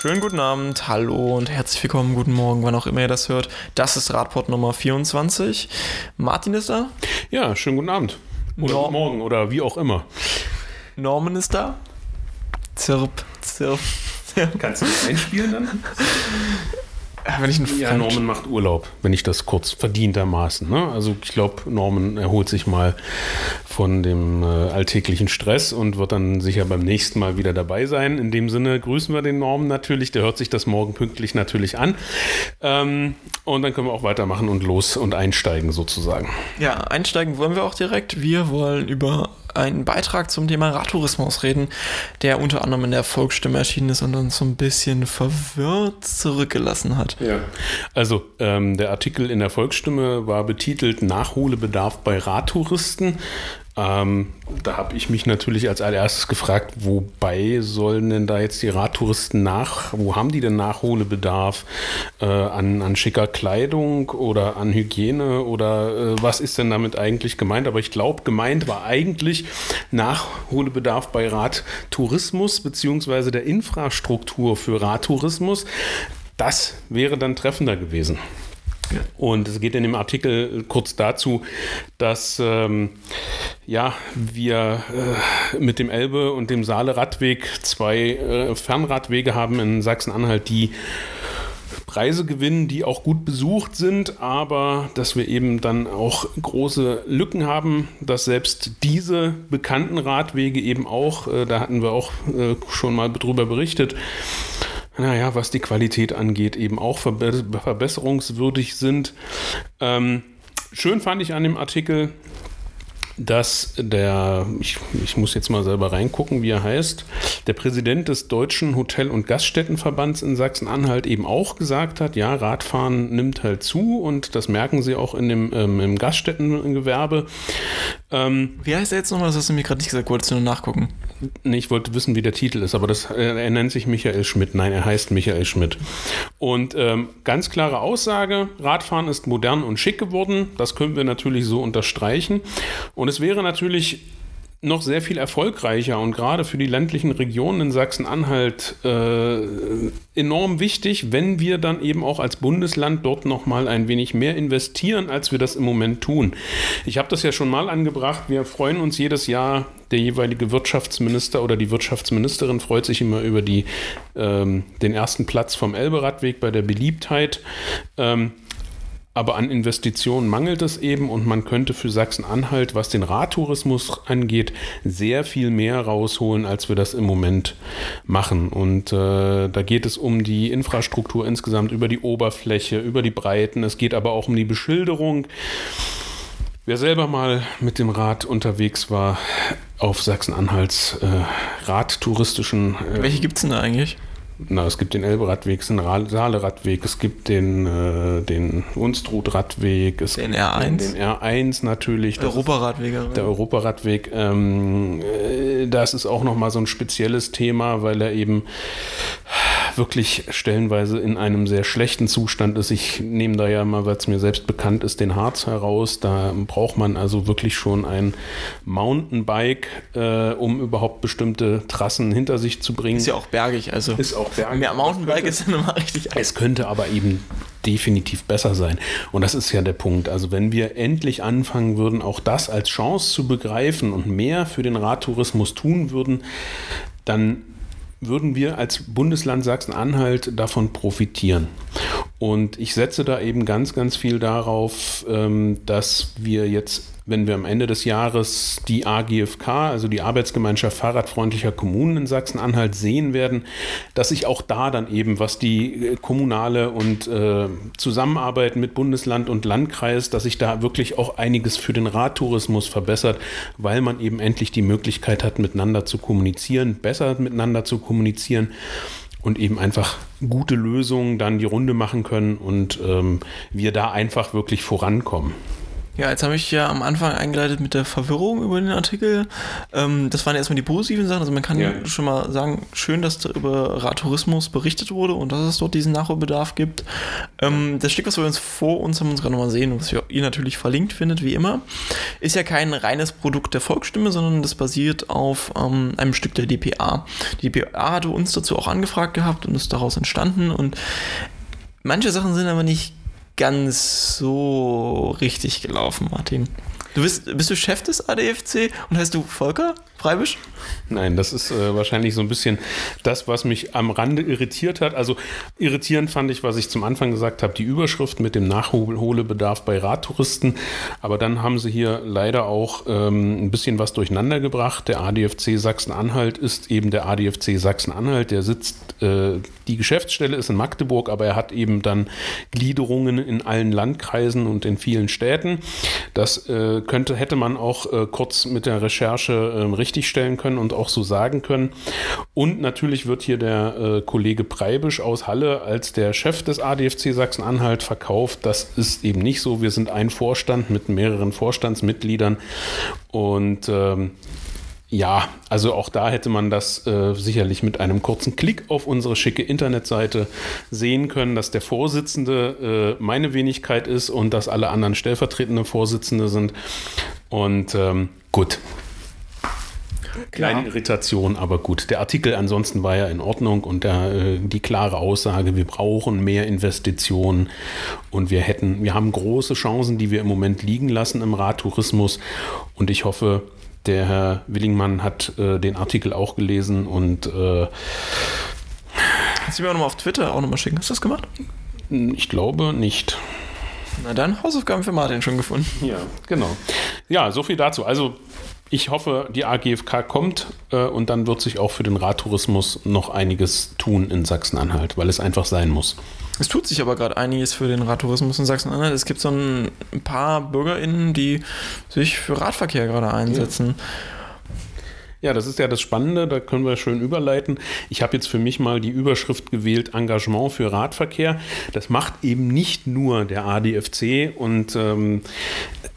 Schönen guten Abend, hallo und herzlich willkommen, guten Morgen, wann auch immer ihr das hört. Das ist Radport Nummer 24. Martin ist da. Ja, schönen guten Abend. Oder Nor- guten Morgen oder wie auch immer. Norman ist da. Zirp, zirp. zirp. Kannst du das einspielen dann? Wenn ich einen Ja, Norman macht Urlaub, wenn ich das kurz verdientermaßen. Ne? Also ich glaube, Norman erholt sich mal von dem äh, alltäglichen Stress und wird dann sicher beim nächsten Mal wieder dabei sein. In dem Sinne grüßen wir den Norman natürlich. Der hört sich das morgen pünktlich natürlich an. Ähm, und dann können wir auch weitermachen und los und einsteigen sozusagen. Ja, einsteigen wollen wir auch direkt. Wir wollen über einen Beitrag zum Thema Radtourismus reden, der unter anderem in der Volksstimme erschienen ist und uns so ein bisschen verwirrt zurückgelassen hat. Ja. Also ähm, der Artikel in der Volksstimme war betitelt Nachholbedarf bei Radtouristen. Ähm, da habe ich mich natürlich als allererstes gefragt, wobei sollen denn da jetzt die Radtouristen nach, wo haben die denn Nachholbedarf äh, an, an schicker Kleidung oder an Hygiene oder äh, was ist denn damit eigentlich gemeint? Aber ich glaube, gemeint war eigentlich Nachholbedarf bei Radtourismus beziehungsweise der Infrastruktur für Radtourismus. Das wäre dann treffender gewesen. Und es geht in dem Artikel kurz dazu, dass ähm, ja, wir äh, mit dem Elbe und dem Saale-Radweg zwei äh, Fernradwege haben in Sachsen-Anhalt, die Preise gewinnen, die auch gut besucht sind, aber dass wir eben dann auch große Lücken haben, dass selbst diese bekannten Radwege eben auch, äh, da hatten wir auch äh, schon mal drüber berichtet, naja, was die Qualität angeht, eben auch verbe verbesserungswürdig sind. Ähm, schön fand ich an dem Artikel, dass der, ich, ich muss jetzt mal selber reingucken, wie er heißt, der Präsident des Deutschen Hotel- und Gaststättenverbands in Sachsen-Anhalt eben auch gesagt hat, ja, Radfahren nimmt halt zu und das merken sie auch in dem, ähm, im Gaststättengewerbe. Ähm, Wie heißt er jetzt nochmal? Das hast du mir gerade nicht gesagt. Wolltest du nur nachgucken? Nee, ich wollte wissen, wie der Titel ist, aber das, äh, er nennt sich Michael Schmidt. Nein, er heißt Michael Schmidt. Und ähm, ganz klare Aussage, Radfahren ist modern und schick geworden. Das können wir natürlich so unterstreichen. Und es wäre natürlich noch sehr viel erfolgreicher und gerade für die ländlichen Regionen in Sachsen-Anhalt äh, enorm wichtig, wenn wir dann eben auch als Bundesland dort noch mal ein wenig mehr investieren, als wir das im Moment tun. Ich habe das ja schon mal angebracht. Wir freuen uns jedes Jahr. Der jeweilige Wirtschaftsminister oder die Wirtschaftsministerin freut sich immer über die, ähm, den ersten Platz vom Elberadweg bei der Beliebtheit. Ähm, aber an Investitionen mangelt es eben und man könnte für Sachsen-Anhalt, was den Radtourismus angeht, sehr viel mehr rausholen, als wir das im Moment machen. Und äh, da geht es um die Infrastruktur insgesamt, über die Oberfläche, über die Breiten. Es geht aber auch um die Beschilderung. Wer selber mal mit dem Rad unterwegs war auf Sachsen-Anhalts äh, radtouristischen äh, Welche gibt es denn da eigentlich? Na, es gibt den Elberadweg, es gibt den Ra- Saale-Radweg, es gibt den, äh, den Unstrut-Radweg, es Den gibt R1? Den, den R1 natürlich. Europaradwege. Der Europaradweg, ähm, äh, das ist auch nochmal so ein spezielles Thema, weil er eben wirklich stellenweise in einem sehr schlechten Zustand ist. Ich nehme da ja mal, weil es mir selbst bekannt ist, den Harz heraus. Da braucht man also wirklich schon ein Mountainbike, äh, um überhaupt bestimmte Trassen hinter sich zu bringen. Ist ja auch bergig, also. Ist auch bergig. Ja, Mountainbike ist ja nochmal richtig. Es könnte aber eben definitiv besser sein. Und das ist ja der Punkt. Also wenn wir endlich anfangen würden, auch das als Chance zu begreifen und mehr für den Radtourismus tun würden, dann würden wir als Bundesland Sachsen-Anhalt davon profitieren. Und ich setze da eben ganz, ganz viel darauf, ähm, dass wir jetzt, wenn wir am Ende des Jahres die AGFK, also die Arbeitsgemeinschaft Fahrradfreundlicher Kommunen in Sachsen-Anhalt sehen werden, dass sich auch da dann eben, was die äh, kommunale und äh, Zusammenarbeit mit Bundesland und Landkreis, dass sich da wirklich auch einiges für den Radtourismus verbessert, weil man eben endlich die Möglichkeit hat, miteinander zu kommunizieren, besser miteinander zu kommunizieren und eben einfach gute Lösungen dann die Runde machen können und ähm, wir da einfach wirklich vorankommen. Ja, jetzt habe ich ja am Anfang eingeleitet mit der Verwirrung über den Artikel. Ähm, das waren erstmal die positiven Sachen. Also man kann ja. schon mal sagen, schön, dass da über Radtourismus berichtet wurde und dass es dort diesen Nachholbedarf gibt. Ähm, das Stück, was wir uns vor uns haben, uns gerade nochmal sehen, was ihr natürlich verlinkt findet, wie immer, ist ja kein reines Produkt der Volksstimme, sondern das basiert auf ähm, einem Stück der DPA. Die DPA hatte uns dazu auch angefragt gehabt und ist daraus entstanden und manche Sachen sind aber nicht ganz so richtig gelaufen, Martin. Du bist, bist du Chef des ADFC und heißt du Volker Freibisch? Nein, das ist äh, wahrscheinlich so ein bisschen das, was mich am Rande irritiert hat. Also irritierend fand ich, was ich zum Anfang gesagt habe, die Überschrift mit dem Nachholbedarf bei Radtouristen. Aber dann haben sie hier leider auch ähm, ein bisschen was durcheinander gebracht. Der ADFC Sachsen-Anhalt ist eben der ADFC Sachsen-Anhalt. Der sitzt, äh, die Geschäftsstelle ist in Magdeburg, aber er hat eben dann Gliederungen in allen Landkreisen und in vielen Städten. Das äh, könnte, hätte man auch äh, kurz mit der Recherche ähm, richtigstellen können und auch so sagen können. Und natürlich wird hier der äh, Kollege Preibisch aus Halle als der Chef des ADFC Sachsen-Anhalt verkauft. Das ist eben nicht so. Wir sind ein Vorstand mit mehreren Vorstandsmitgliedern und ähm, ja, also auch da hätte man das äh, sicherlich mit einem kurzen Klick auf unsere schicke Internetseite sehen können, dass der Vorsitzende äh, meine Wenigkeit ist und dass alle anderen stellvertretende Vorsitzende sind. Und ähm, gut, Kleine. Irritation, aber gut. Der Artikel ansonsten war ja in Ordnung und der, äh, die klare Aussage, wir brauchen mehr Investitionen und wir hätten, wir haben große Chancen, die wir im Moment liegen lassen im Radtourismus und ich hoffe, der Herr Willingmann hat äh, den Artikel auch gelesen und äh, Kannst du mir auch nochmal auf Twitter auch nochmal schicken? Hast du das gemacht? Ich glaube nicht. Na dann, Hausaufgaben für Martin schon gefunden. Ja, genau. Ja, so viel dazu. Also ich hoffe, die AGFK kommt äh, und dann wird sich auch für den Radtourismus noch einiges tun in Sachsen-Anhalt, weil es einfach sein muss. Es tut sich aber gerade einiges für den Radtourismus in Sachsen-Anhalt. Es gibt so ein paar BürgerInnen, die sich für Radverkehr gerade einsetzen. Ja. Ja, das ist ja das Spannende, da können wir schön überleiten. Ich habe jetzt für mich mal die Überschrift gewählt, Engagement für Radverkehr. Das macht eben nicht nur der ADFC und ähm,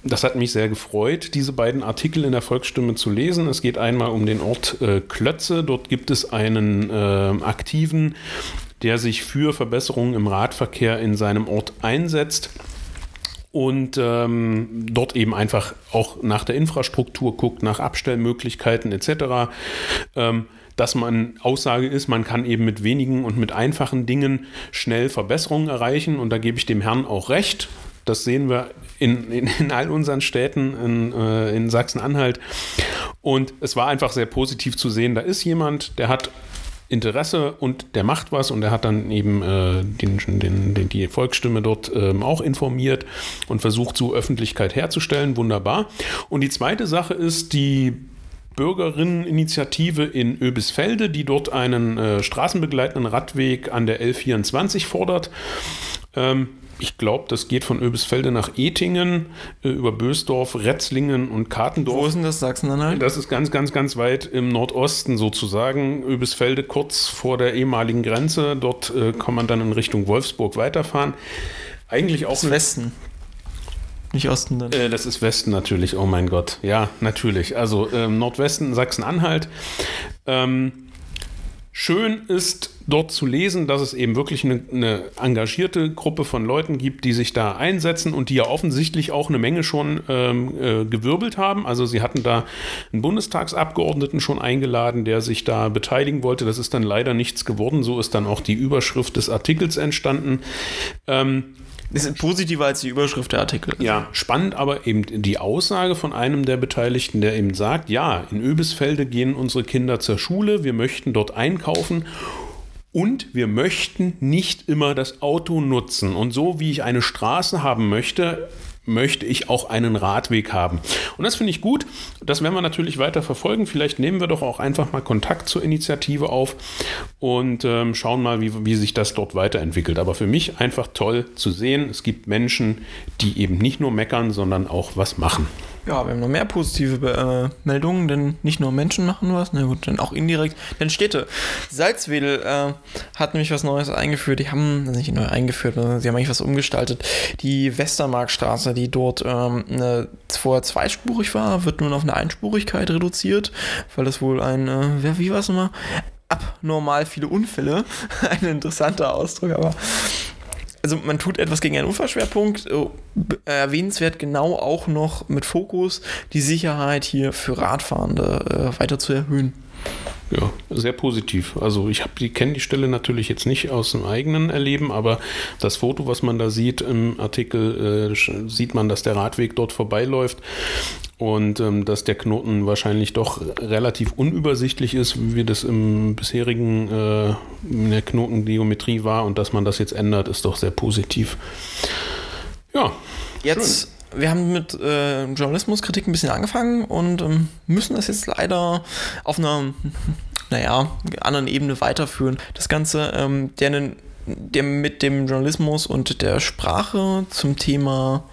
das hat mich sehr gefreut, diese beiden Artikel in der Volksstimme zu lesen. Es geht einmal um den Ort äh, Klötze. Dort gibt es einen äh, Aktiven, der sich für Verbesserungen im Radverkehr in seinem Ort einsetzt und ähm, dort eben einfach auch nach der Infrastruktur guckt, nach Abstellmöglichkeiten etc. Ähm, dass man Aussage ist, man kann eben mit wenigen und mit einfachen Dingen schnell Verbesserungen erreichen und da gebe ich dem Herrn auch recht. Das sehen wir in, in, in all unseren Städten in, äh, in Sachsen-Anhalt. Und es war einfach sehr positiv zu sehen, da ist jemand, der hat Interesse und der macht was und er hat dann eben äh, den, den, den, die Volksstimme dort ähm, auch informiert und versucht, so Öffentlichkeit herzustellen. Wunderbar. Und die zweite Sache ist die Bürgerinneninitiative in Öbisfelde, die dort einen äh, straßenbegleitenden Radweg an der L24 fordert. Ähm, ich glaube, das geht von Öbisfelde nach Etingen, äh, über Bösdorf, Retzlingen und Kartendorf. Wo ist denn das Sachsen-Anhalt? Das ist ganz, ganz, ganz weit im Nordosten sozusagen. Öbisfelde kurz vor der ehemaligen Grenze. Dort äh, kann man dann in Richtung Wolfsburg weiterfahren. Eigentlich auch. Das Westen. Nicht Osten dann. Äh, das ist Westen natürlich, oh mein Gott. Ja, natürlich. Also ähm, Nordwesten Sachsen-Anhalt. Ähm, Schön ist dort zu lesen, dass es eben wirklich eine, eine, engagierte Gruppe von Leuten gibt, die sich da einsetzen und die ja offensichtlich auch eine Menge schon ähm, äh, gewirbelt haben. Also sie hatten da einen Bundestagsabgeordneten schon eingeladen, der sich da beteiligen wollte. Das ist dann leider nichts geworden. So ist dann auch die Überschrift des Artikels entstanden. Ähm, ist positiver als die Überschrift der Artikel. Ja, spannend aber eben die Aussage von einem der Beteiligten, der eben sagt, ja, in Öbisfelde gehen unsere Kinder zur Schule, wir möchten dort einkaufen und wir möchten nicht immer das Auto nutzen. Und so wie ich eine Straße haben möchte, möchte ich auch einen Radweg haben. Und das finde ich gut. Das werden wir natürlich weiter verfolgen. Vielleicht nehmen wir doch auch einfach mal Kontakt zur Initiative auf und ähm, schauen mal, wie, wie sich das dort weiterentwickelt. Aber für mich einfach toll zu sehen, es gibt Menschen, die eben nicht nur meckern, sondern auch was machen. Ja, wir haben noch mehr positive äh, Meldungen, denn nicht nur Menschen machen was, na gut, dann auch indirekt, denn Städte. Salzwedel äh, hat nämlich was Neues eingeführt, die haben, also nicht neu eingeführt, sie haben eigentlich was umgestaltet. Die Westermarkstraße, die dort ähm, eine, vorher zweispurig war, wird nun auf eine Einspurigkeit reduziert, weil das wohl ein, äh, wie war es nochmal? Abnormal viele Unfälle. ein interessanter Ausdruck, aber also man tut etwas gegen einen Unfallschwerpunkt, äh, erwähnenswert genau auch noch mit Fokus, die Sicherheit hier für Radfahrende äh, weiter zu erhöhen. Ja, sehr positiv. Also ich habe die kenne die Stelle natürlich jetzt nicht aus dem eigenen Erleben, aber das Foto, was man da sieht im Artikel, äh, sieht man, dass der Radweg dort vorbeiläuft und ähm, dass der Knoten wahrscheinlich doch relativ unübersichtlich ist, wie das im bisherigen äh, in der Knotengeometrie war und dass man das jetzt ändert, ist doch sehr positiv. Ja. Jetzt schön wir haben mit äh, Journalismuskritik ein bisschen angefangen und ähm, müssen das jetzt leider auf einer, naja, anderen Ebene weiterführen. Das Ganze, ähm, der, der mit dem Journalismus und der Sprache zum Thema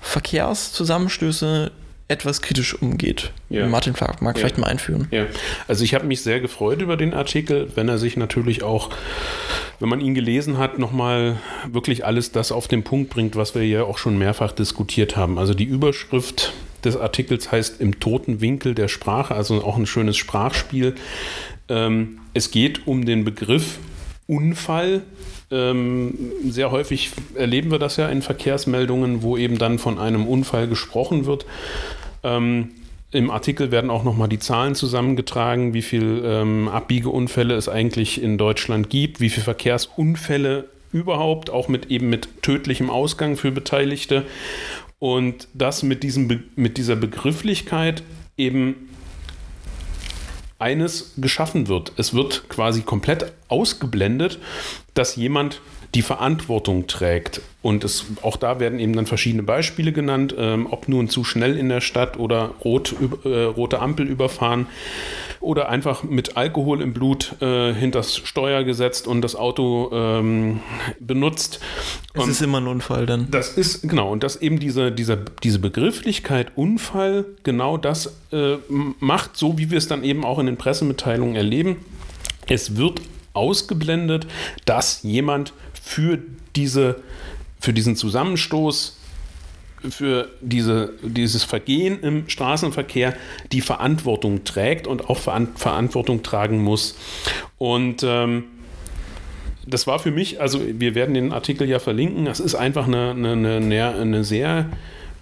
Verkehrszusammenstöße etwas kritisch umgeht. Ja. Martin mag ja. vielleicht mal einführen. Ja. Also ich habe mich sehr gefreut über den Artikel, wenn er sich natürlich auch, wenn man ihn gelesen hat, nochmal wirklich alles das auf den Punkt bringt, was wir ja auch schon mehrfach diskutiert haben. Also die Überschrift des Artikels heißt Im toten Winkel der Sprache, also auch ein schönes Sprachspiel. Ähm, es geht um den Begriff Unfall. Ähm, sehr häufig erleben wir das ja in Verkehrsmeldungen, wo eben dann von einem Unfall gesprochen wird. Ähm, Im Artikel werden auch nochmal die Zahlen zusammengetragen, wie viele ähm, Abbiegeunfälle es eigentlich in Deutschland gibt, wie viele Verkehrsunfälle überhaupt, auch mit eben mit tödlichem Ausgang für Beteiligte. Und das mit, diesem mit dieser Begrifflichkeit eben eines geschaffen wird. Es wird quasi komplett ausgeblendet, dass jemand die Verantwortung trägt. Und es, auch da werden eben dann verschiedene Beispiele genannt, ähm, ob nun zu schnell in der Stadt oder rot, äh, rote Ampel überfahren oder einfach mit Alkohol im Blut äh, hinters Steuer gesetzt und das Auto ähm, benutzt. Es und ist immer ein Unfall dann. Das ist, genau, und dass eben diese, diese, diese Begrifflichkeit Unfall genau das äh, macht, so wie wir es dann eben auch in den Pressemitteilungen erleben. Es wird ausgeblendet, dass jemand für, diese, für diesen Zusammenstoß, für diese, dieses Vergehen im Straßenverkehr die Verantwortung trägt und auch Verantwortung tragen muss. Und ähm, das war für mich, also wir werden den Artikel ja verlinken, das ist einfach eine, eine, eine, eine sehr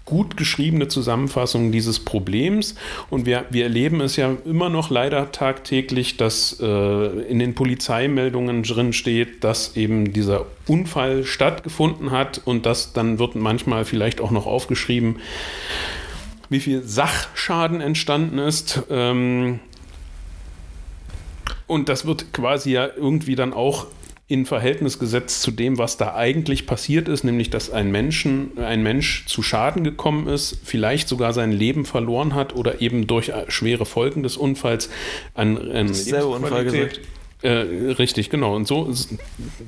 gut geschriebene Zusammenfassung dieses Problems. Und wir, wir erleben es ja immer noch leider tagtäglich, dass äh, in den Polizeimeldungen drin steht, dass eben dieser Unfall stattgefunden hat und das dann wird manchmal vielleicht auch noch aufgeschrieben, wie viel Sachschaden entstanden ist. Ähm, und das wird quasi ja irgendwie dann auch in Verhältnis gesetzt zu dem, was da eigentlich passiert ist, nämlich dass ein, Menschen, ein Mensch zu Schaden gekommen ist, vielleicht sogar sein Leben verloren hat oder eben durch schwere Folgen des Unfalls an, an Unfall gesagt. Äh, richtig, genau. Und so ist,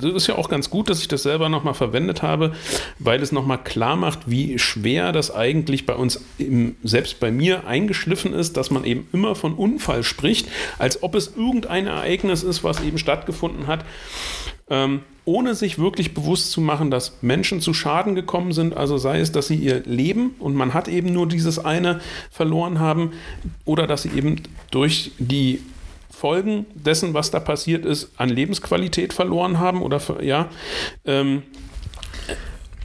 ist ja auch ganz gut, dass ich das selber nochmal verwendet habe, weil es nochmal klar macht, wie schwer das eigentlich bei uns, im, selbst bei mir, eingeschliffen ist, dass man eben immer von Unfall spricht, als ob es irgendein Ereignis ist, was eben stattgefunden hat. Ähm, ohne sich wirklich bewusst zu machen, dass Menschen zu Schaden gekommen sind, also sei es, dass sie ihr Leben und man hat eben nur dieses eine verloren haben oder dass sie eben durch die Folgen dessen, was da passiert ist, an Lebensqualität verloren haben oder ja. Ähm,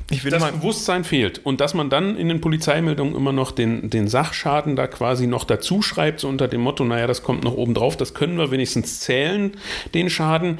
das Bewusstsein fehlt und dass man dann in den Polizeimeldungen immer noch den, den Sachschaden da quasi noch dazu schreibt, so unter dem Motto, naja, das kommt noch oben drauf, das können wir wenigstens zählen, den Schaden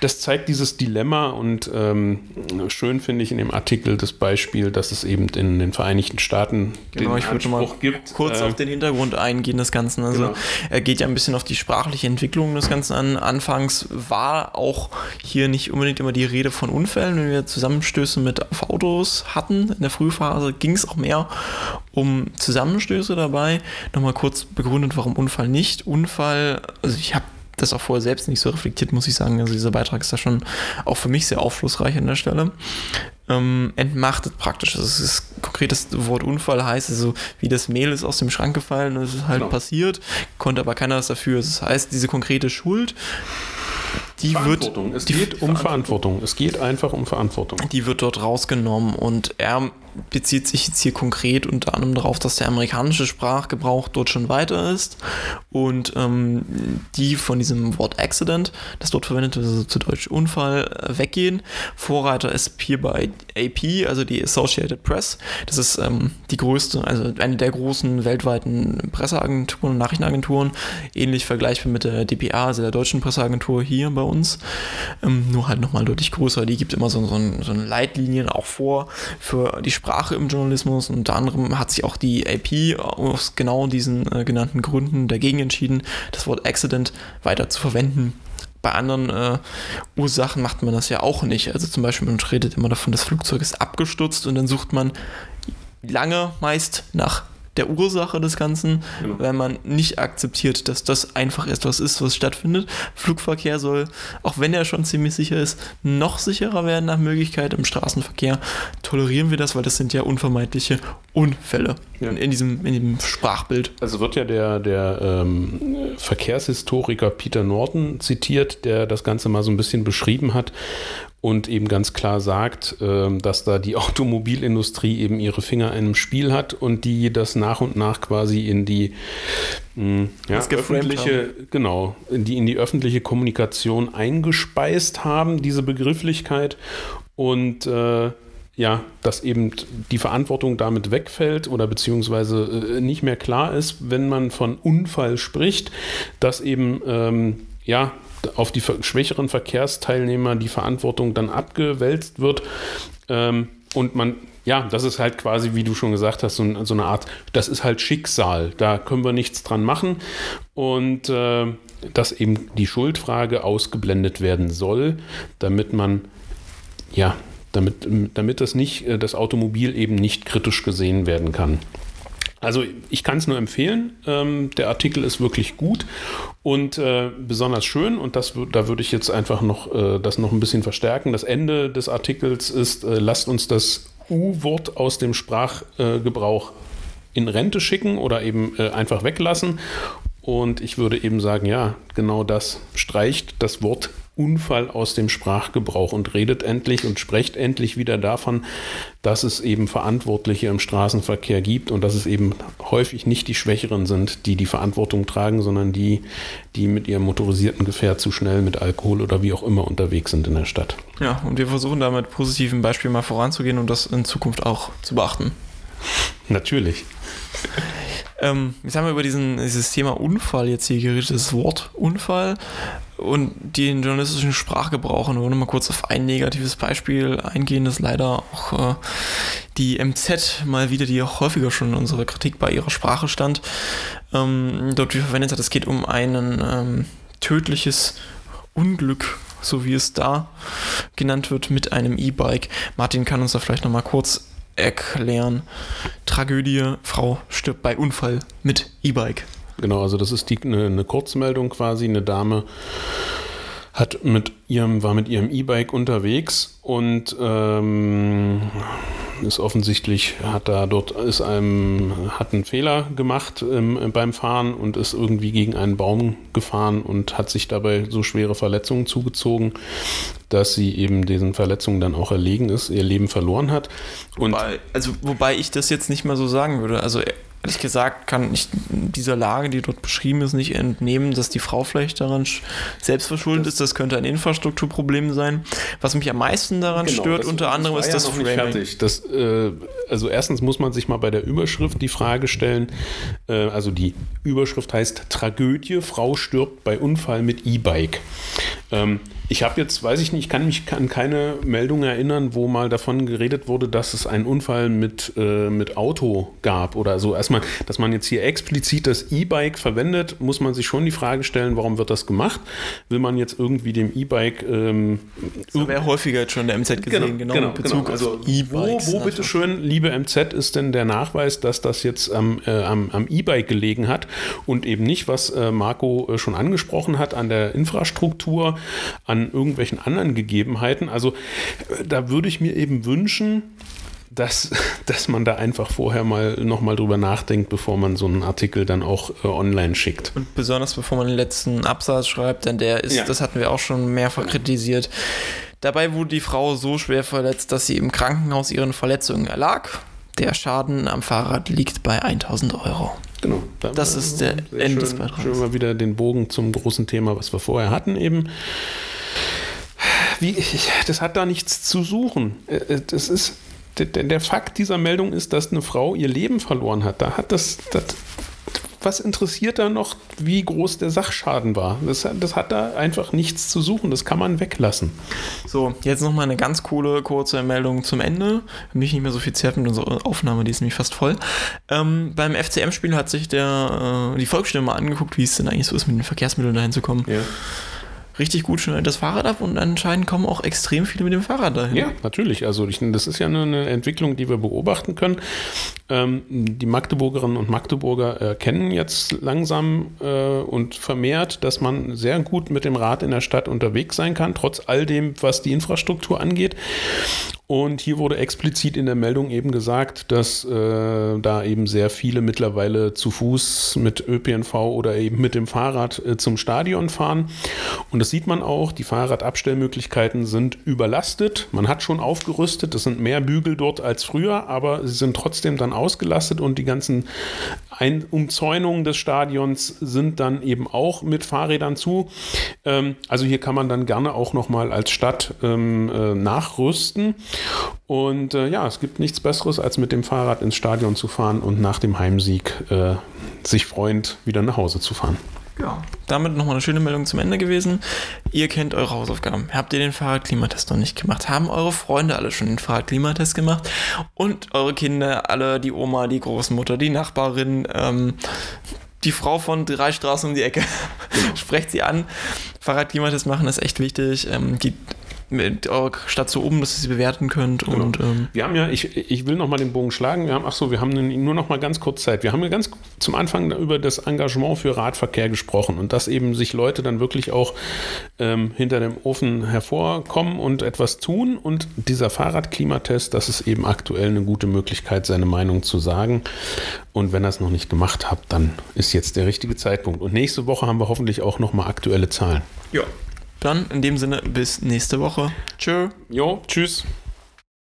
das zeigt dieses Dilemma und ähm, schön finde ich in dem Artikel das Beispiel, dass es eben in den Vereinigten Staaten genau, den ich mal gibt. Kurz äh, auf den Hintergrund eingehen des Ganzen. Also genau. er geht ja ein bisschen auf die sprachliche Entwicklung des Ganzen an. Anfangs war auch hier nicht unbedingt immer die Rede von Unfällen, wenn wir Zusammenstöße mit Autos hatten. In der Frühphase ging es auch mehr um Zusammenstöße dabei. Nochmal kurz begründet, warum Unfall nicht. Unfall, also ich habe das auch vorher selbst nicht so reflektiert, muss ich sagen. Also dieser Beitrag ist da schon auch für mich sehr aufschlussreich an der Stelle. ähm, entmachtet praktisch. Also es ist konkretes Wort Unfall heißt also, wie das Mehl ist aus dem Schrank gefallen es ist halt genau. passiert, konnte aber keiner was dafür. Das heißt, diese konkrete Schuld die Verantwortung. Wird, es geht um Verantwortung. Es geht einfach um Verantwortung. Die wird dort rausgenommen und er bezieht sich jetzt hier konkret unter anderem darauf, dass der amerikanische Sprachgebrauch dort schon weiter ist und ähm, die von diesem Wort Accident, das dort verwendet wird, also zu Deutsch Unfall, äh, weggehen. Vorreiter ist hier bei AP, also die Associated Press. Das ist ähm, die größte, also eine der großen weltweiten Presseagenturen und Nachrichtenagenturen, ähnlich vergleichbar mit der DPA, also der deutschen Presseagentur hier bei uns. Ähm, nur halt nochmal deutlich größer. Die gibt immer so, so, so Leitlinien auch vor für die Sprache Sprache im Journalismus. Unter anderem hat sich auch die AP aus genau diesen äh, genannten Gründen dagegen entschieden, das Wort Accident weiter zu verwenden. Bei anderen äh, Ursachen macht man das ja auch nicht. Also zum Beispiel, man redet immer davon, das Flugzeug ist abgestürzt und dann sucht man lange meist nach der Ursache des Ganzen, genau. weil man nicht akzeptiert, dass das einfach etwas ist, was stattfindet. Flugverkehr soll, auch wenn er schon ziemlich sicher ist, noch sicherer werden nach Möglichkeit im Straßenverkehr. Tolerieren wir das, weil das sind ja unvermeidliche Unfälle ja. in, diesem, in diesem Sprachbild. Also wird ja der, der ähm, Verkehrshistoriker Peter Norton zitiert, der das Ganze mal so ein bisschen beschrieben hat und eben ganz klar sagt, äh, dass da die Automobilindustrie eben ihre Finger in einem Spiel hat und die das nach und nach quasi in die mh, ja, öffentliche, genau, in die, in die öffentliche Kommunikation eingespeist haben, diese Begrifflichkeit. Und äh, ja, dass eben die Verantwortung damit wegfällt oder beziehungsweise äh, nicht mehr klar ist, wenn man von Unfall spricht, dass eben ähm, ja auf die schwächeren Verkehrsteilnehmer die Verantwortung dann abgewälzt wird. Ähm, und man, ja, das ist halt quasi, wie du schon gesagt hast, so, so, eine Art, das ist halt Schicksal. Da können wir nichts dran machen. Und äh, dass eben die Schuldfrage ausgeblendet werden soll, damit man, ja, damit, damit das nicht, äh, das Automobil eben nicht kritisch gesehen werden kann. Also ich kann es nur empfehlen. Ähm, der Artikel ist wirklich gut und äh, besonders schön. Und das, da würde ich jetzt einfach noch äh, das noch ein bisschen verstärken. Das Ende des Artikels ist, äh, lasst uns das U-Wort aus dem Sprachgebrauch in Rente schicken oder eben äh, einfach weglassen. Und ich würde eben sagen, ja, genau das streicht das Wort Unfall aus dem Sprachgebrauch und redet endlich und sprecht endlich wieder davon, dass es eben Verantwortliche im Straßenverkehr gibt und dass es eben häufig nicht die Schwächeren sind, die die Verantwortung tragen, sondern die, die mit ihrem motorisierten Gefährt zu schnell mit Alkohol oder wie auch immer unterwegs sind in der Stadt. Ja, und wir versuchen da mit positiven Beispielen mal voranzugehen und das in Zukunft auch zu beachten. Natürlich. Ähm, jetzt haben wir über diesen, dieses Thema Unfall jetzt hier geredet, das Wort Unfall und den journalistischen Sprachgebrauch. Und wollen mal kurz auf ein negatives Beispiel eingehen, das leider auch äh, die MZ mal wieder, die auch häufiger schon in unserer Kritik bei ihrer Sprache stand, ähm, dort verwendet hat. Es geht um ein ähm, tödliches Unglück so wie es da genannt wird, mit einem E-Bike. Martin kann uns da vielleicht nochmal kurz erklären. Tragödie, Frau stirbt bei Unfall mit E-Bike. Genau, also das ist die, eine, eine Kurzmeldung quasi. Eine Dame hat mit ihrem, war mit ihrem E-Bike unterwegs und ähm, ist offensichtlich, hat da dort ist einem, hat einen Fehler gemacht ähm, beim Fahren und ist irgendwie gegen einen Baum gefahren und hat sich dabei so schwere Verletzungen zugezogen, dass sie eben diesen Verletzungen dann auch erlegen ist, ihr Leben verloren hat. Und wobei, also wobei ich das jetzt nicht mal so sagen würde. Also ehrlich gesagt kann ich dieser Lage, die dort beschrieben ist, nicht entnehmen, dass die Frau vielleicht daran selbst verschuldet ist. Das könnte ein Infrastrukturproblem sein. Was mich am meisten daran genau, stört, unter anderem, ist ja das Framing. Fertig. Das, äh, also erstens muss man sich mal bei der Überschrift die Frage stellen. Äh, also die Überschrift heißt Tragödie: Frau stirbt bei Unfall mit E-Bike. Ähm, ich habe jetzt, weiß ich nicht, ich kann mich an keine Meldung erinnern, wo mal davon geredet wurde, dass es einen Unfall mit, äh, mit Auto gab oder so. Erstmal, dass man jetzt hier explizit das E-Bike verwendet, muss man sich schon die Frage stellen, warum wird das gemacht? Will man jetzt irgendwie dem E-Bike. Ähm, das wäre häufiger jetzt schon in der MZ gesehen, genau, genau, genau, genau. Also, wo, wo bitte schön, liebe MZ, ist denn der Nachweis, dass das jetzt am, äh, am, am E-Bike gelegen hat und eben nicht, was äh, Marco äh, schon angesprochen hat, an der Infrastruktur, an an irgendwelchen anderen Gegebenheiten. Also äh, da würde ich mir eben wünschen, dass, dass man da einfach vorher mal nochmal drüber nachdenkt, bevor man so einen Artikel dann auch äh, online schickt. Und besonders bevor man den letzten Absatz schreibt, denn der ist, ja. das hatten wir auch schon mehrfach kritisiert. Dabei wurde die Frau so schwer verletzt, dass sie im Krankenhaus ihren Verletzungen erlag. Der Schaden am Fahrrad liegt bei 1000 Euro. Genau. Da das ist der Ende des Beitrags. Schön mal wieder den Bogen zum großen Thema, was wir vorher hatten eben. Wie, das hat da nichts zu suchen. Äh, äh, das ist der, der Fakt dieser Meldung ist, dass eine Frau ihr Leben verloren hat. Da hat das, das was interessiert da noch, wie groß der Sachschaden war? Das, das hat da einfach nichts zu suchen. Das kann man weglassen. So, jetzt nochmal eine ganz coole, kurze Meldung zum Ende. Mich nicht mehr so viel Zeit mit unserer Aufnahme, die ist nämlich fast voll. Ähm, beim FCM-Spiel hat sich der, äh, die Volksstimme mal angeguckt, wie es denn eigentlich so ist, mit den Verkehrsmitteln dahin zu kommen. Ja richtig gut schneidet das Fahrrad ab und anscheinend kommen auch extrem viele mit dem Fahrrad dahin. Ja, natürlich. Also ich, das ist ja eine Entwicklung, die wir beobachten können. Ähm, die Magdeburgerinnen und Magdeburger erkennen jetzt langsam äh, und vermehrt, dass man sehr gut mit dem Rad in der Stadt unterwegs sein kann, trotz all dem, was die Infrastruktur angeht. Und hier wurde explizit in der Meldung eben gesagt, dass äh, da eben sehr viele mittlerweile zu Fuß mit ÖPNV oder eben mit dem Fahrrad äh, zum Stadion fahren. Und das sieht man auch, die Fahrradabstellmöglichkeiten sind überlastet. Man hat schon aufgerüstet, es sind mehr Bügel dort als früher, aber sie sind trotzdem dann ausgelastet und die ganzen ein Umzäunungen des Stadions sind dann eben auch mit Fahrrädern zu. Ähm, also hier kann man dann gerne auch nochmal als Stadt ähm, äh, nachrüsten. Und äh, ja, es gibt nichts Besseres, als mit dem Fahrrad ins Stadion zu fahren und nach dem Heimsieg äh, sich freuend wieder nach Hause zu fahren. Ja, damit nochmal eine schöne Meldung zum Ende gewesen. Ihr kennt eure Hausaufgaben. Habt ihr den Fahrradklimatest noch nicht gemacht? Haben eure Freunde alle schon den Fahrradklimatest gemacht? Und eure Kinder, alle, die Oma, die Großmutter, die Nachbarin, ähm, die Frau von drei Straßen um die Ecke. Sprecht sie an. Fahrradklimatest machen ist echt wichtig. Ähm, mit eurer Stadt so um, dass ihr sie bewerten könnt. Genau. Und, ähm wir haben ja, ich, ich will nochmal den Bogen schlagen. Wir haben, ach so, wir haben nur noch mal ganz kurz Zeit. Wir haben ja ganz zum Anfang über das Engagement für Radverkehr gesprochen und dass eben sich Leute dann wirklich auch ähm, hinter dem Ofen hervorkommen und etwas tun. Und dieser Fahrradklimatest, das ist eben aktuell eine gute Möglichkeit, seine Meinung zu sagen. Und wenn ihr es noch nicht gemacht habt, dann ist jetzt der richtige Zeitpunkt. Und nächste Woche haben wir hoffentlich auch nochmal aktuelle Zahlen. Ja, dann in dem Sinne bis nächste Woche. Tschö. Jo, tschüss.